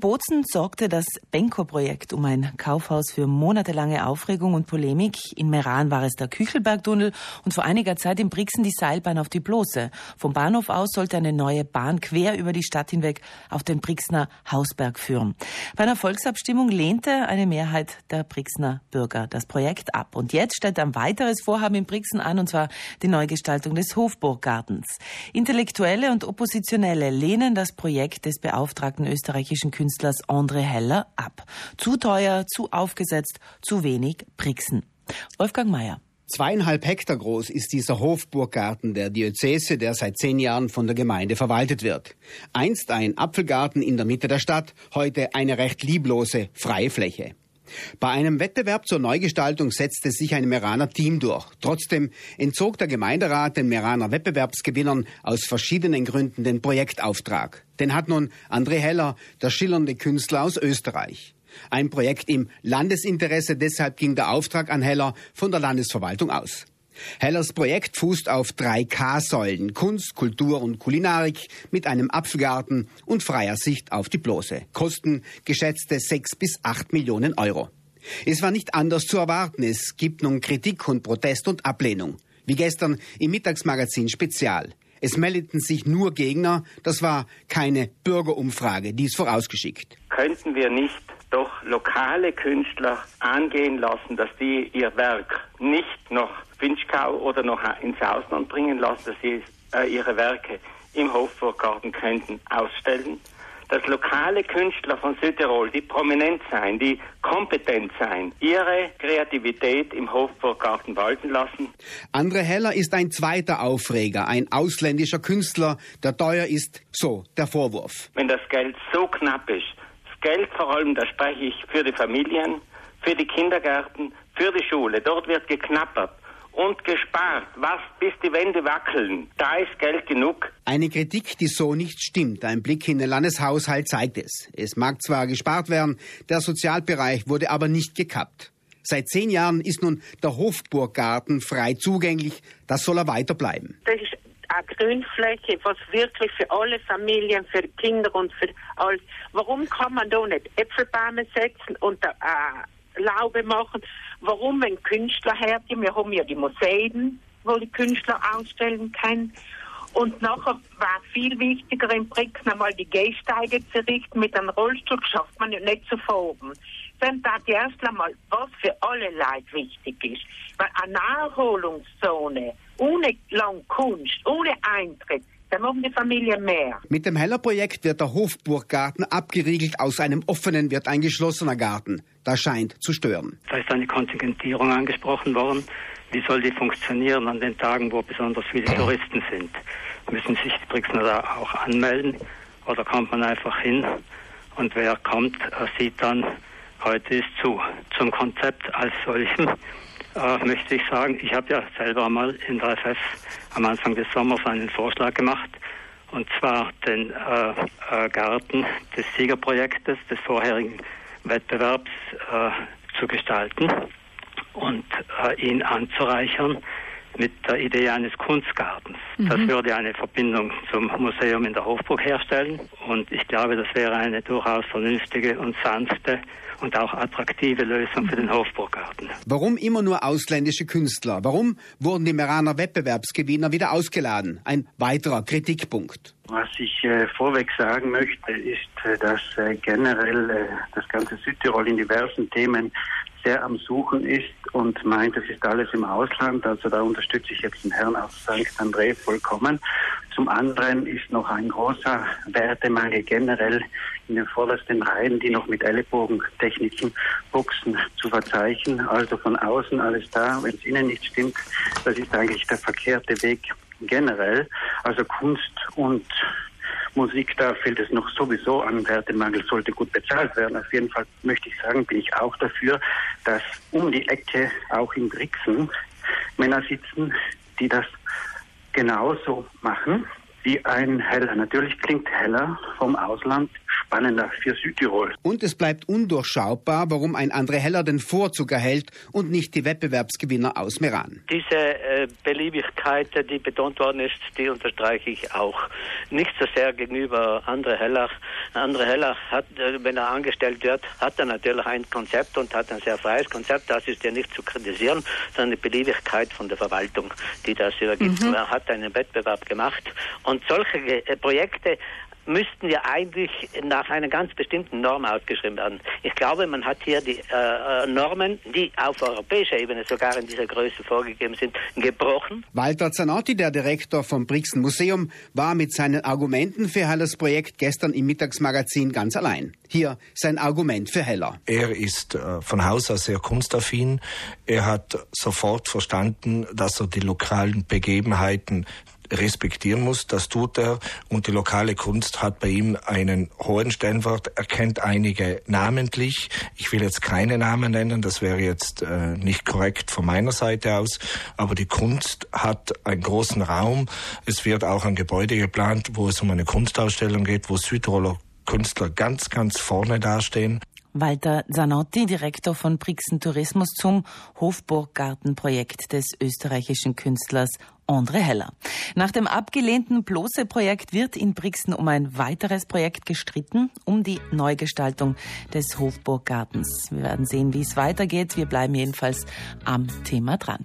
In Bozen sorgte das Benko-Projekt um ein Kaufhaus für monatelange Aufregung und Polemik. In Meran war es der Küchelbergtunnel und vor einiger Zeit in Brixen die Seilbahn auf die Blose. Vom Bahnhof aus sollte eine neue Bahn quer über die Stadt hinweg auf den Brixner Hausberg führen. Bei einer Volksabstimmung lehnte eine Mehrheit der Brixner Bürger das Projekt ab. Und jetzt steht ein weiteres Vorhaben in Brixen an, und zwar die Neugestaltung des Hofburggartens. Intellektuelle und Oppositionelle lehnen das Projekt des beauftragten österreichischen Künstlers André Heller ab. Zu teuer, zu aufgesetzt, zu wenig Brixen. Wolfgang Mayer. Zweieinhalb Hektar groß ist dieser Hofburggarten der Diözese, der seit zehn Jahren von der Gemeinde verwaltet wird. Einst ein Apfelgarten in der Mitte der Stadt, heute eine recht lieblose, freie Fläche. Bei einem Wettbewerb zur Neugestaltung setzte sich ein Meraner Team durch. Trotzdem entzog der Gemeinderat den Meraner Wettbewerbsgewinnern aus verschiedenen Gründen den Projektauftrag. Den hat nun André Heller, der schillernde Künstler aus Österreich. Ein Projekt im Landesinteresse, deshalb ging der Auftrag an Heller von der Landesverwaltung aus. Hellers Projekt fußt auf drei K-Säulen Kunst, Kultur und Kulinarik mit einem Apfelgarten und freier Sicht auf die Blose. Kosten geschätzte sechs bis acht Millionen Euro. Es war nicht anders zu erwarten. Es gibt nun Kritik und Protest und Ablehnung. Wie gestern im Mittagsmagazin Spezial. Es meldeten sich nur Gegner. Das war keine Bürgerumfrage, dies vorausgeschickt. Könnten wir nicht doch lokale Künstler angehen lassen, dass die ihr Werk nicht noch Finchgau oder noch ins Ausland bringen lassen, dass sie äh, ihre Werke im Hofburggarten könnten ausstellen. Dass lokale Künstler von Südtirol, die prominent sein, die kompetent sein, ihre Kreativität im Hofburggarten walten lassen. Andre Heller ist ein zweiter Aufreger, ein ausländischer Künstler, der teuer ist, so der Vorwurf. Wenn das Geld so knapp ist, Geld vor allem, da spreche ich für die Familien, für die Kindergärten, für die Schule. Dort wird geknappert und gespart. Was, bis die Wände wackeln. Da ist Geld genug. Eine Kritik, die so nicht stimmt. Ein Blick in den Landeshaushalt zeigt es. Es mag zwar gespart werden, der Sozialbereich wurde aber nicht gekappt. Seit zehn Jahren ist nun der Hofburggarten frei zugänglich. Das soll er weiter bleiben. Das ist eine Grünfläche, was wirklich für alle Familien, für Kinder und für alles. Warum kann man da nicht Äpfelbäume setzen und äh, Laube machen? Warum, wenn Künstler herkommen, wir haben ja die Museen, wo die Künstler ausstellen können. Und nachher war viel wichtiger im Brix einmal die Gehsteige zu richten. Mit einem Rollstuhl schafft man ja nicht zu fahren. Dann da die erst einmal, was für alle Leute wichtig ist. Weil eine Naherholungszone ohne Langkunst, ohne Eintritt, da machen die Familien mehr. Mit dem Heller-Projekt wird der Hofburggarten abgeriegelt. Aus einem offenen wird ein geschlossener Garten. Das scheint zu stören. Da ist eine Kontingentierung angesprochen worden. Wie soll die funktionieren an den Tagen, wo besonders viele Touristen sind? Müssen sich die Brixner da auch anmelden oder kommt man einfach hin und wer kommt, sieht dann, heute ist zu. Zum Konzept als solchen äh, möchte ich sagen, ich habe ja selber mal in der FF am Anfang des Sommers einen Vorschlag gemacht, und zwar den äh, äh, Garten des Siegerprojektes des vorherigen Wettbewerbs äh, zu gestalten und äh, ihn anzureichern mit der Idee eines Kunstgartens. Mhm. Das würde eine Verbindung zum Museum in der Hofburg herstellen und ich glaube, das wäre eine durchaus vernünftige und sanfte und auch attraktive Lösung für den Hofburggarten. Warum immer nur ausländische Künstler? Warum wurden die Meraner Wettbewerbsgewinner wieder ausgeladen? Ein weiterer Kritikpunkt. Was ich äh, vorweg sagen möchte, ist, äh, dass äh, generell äh, das ganze Südtirol in diversen Themen sehr am Suchen ist und meint, das ist alles im Ausland. Also da unterstütze ich jetzt den Herrn aus St. André vollkommen. Zum anderen ist noch ein großer Wertemangel generell in den vordersten Reihen, die noch mit Ellenbogentechniken Buchsen zu verzeichnen. Also von außen alles da. Wenn es innen nicht stimmt, das ist eigentlich der verkehrte Weg generell. Also Kunst und Musik, da fehlt es noch sowieso an. Wertemangel sollte gut bezahlt werden. Auf jeden Fall möchte ich sagen, bin ich auch dafür, dass um die Ecke auch in Brixen Männer sitzen, die das genauso machen wie ein Heller. Natürlich klingt Heller vom Ausland spannender für Südtirol. Und es bleibt undurchschaubar, warum ein André Heller den Vorzug erhält und nicht die Wettbewerbsgewinner aus Meran. Diese äh, Beliebigkeit, die betont worden ist, die unterstreiche ich auch. Nicht so sehr gegenüber André Heller. André Heller hat, äh, wenn er angestellt wird, hat er natürlich ein Konzept und hat ein sehr freies Konzept. Das ist ja nicht zu kritisieren, sondern die Beliebigkeit von der Verwaltung, die das übergibt. Mhm. Er hat einen Wettbewerb gemacht und solche äh, Projekte müssten ja eigentlich nach einer ganz bestimmten Norm ausgeschrieben werden. Ich glaube, man hat hier die äh, äh, Normen, die auf europäischer Ebene sogar in dieser Größe vorgegeben sind, gebrochen. Walter Zanotti, der Direktor vom Brixen Museum, war mit seinen Argumenten für Hellers Projekt gestern im Mittagsmagazin ganz allein. Hier sein Argument für Heller. Er ist äh, von Haus aus sehr kunstaffin. Er hat sofort verstanden, dass er die lokalen Begebenheiten respektieren muss. Das tut er. Und die lokale Kunst hat bei ihm einen hohen Stellenwert. Er kennt einige namentlich. Ich will jetzt keine Namen nennen, das wäre jetzt äh, nicht korrekt von meiner Seite aus. Aber die Kunst hat einen großen Raum. Es wird auch ein Gebäude geplant, wo es um eine Kunstausstellung geht, wo Südtiroler Künstler ganz, ganz vorne dastehen. Walter Zanotti, Direktor von Brixen Tourismus zum Hofburggartenprojekt des österreichischen Künstlers André Heller. Nach dem abgelehnten Blose-Projekt wird in Brixen um ein weiteres Projekt gestritten, um die Neugestaltung des Hofburggartens. Wir werden sehen, wie es weitergeht. Wir bleiben jedenfalls am Thema dran.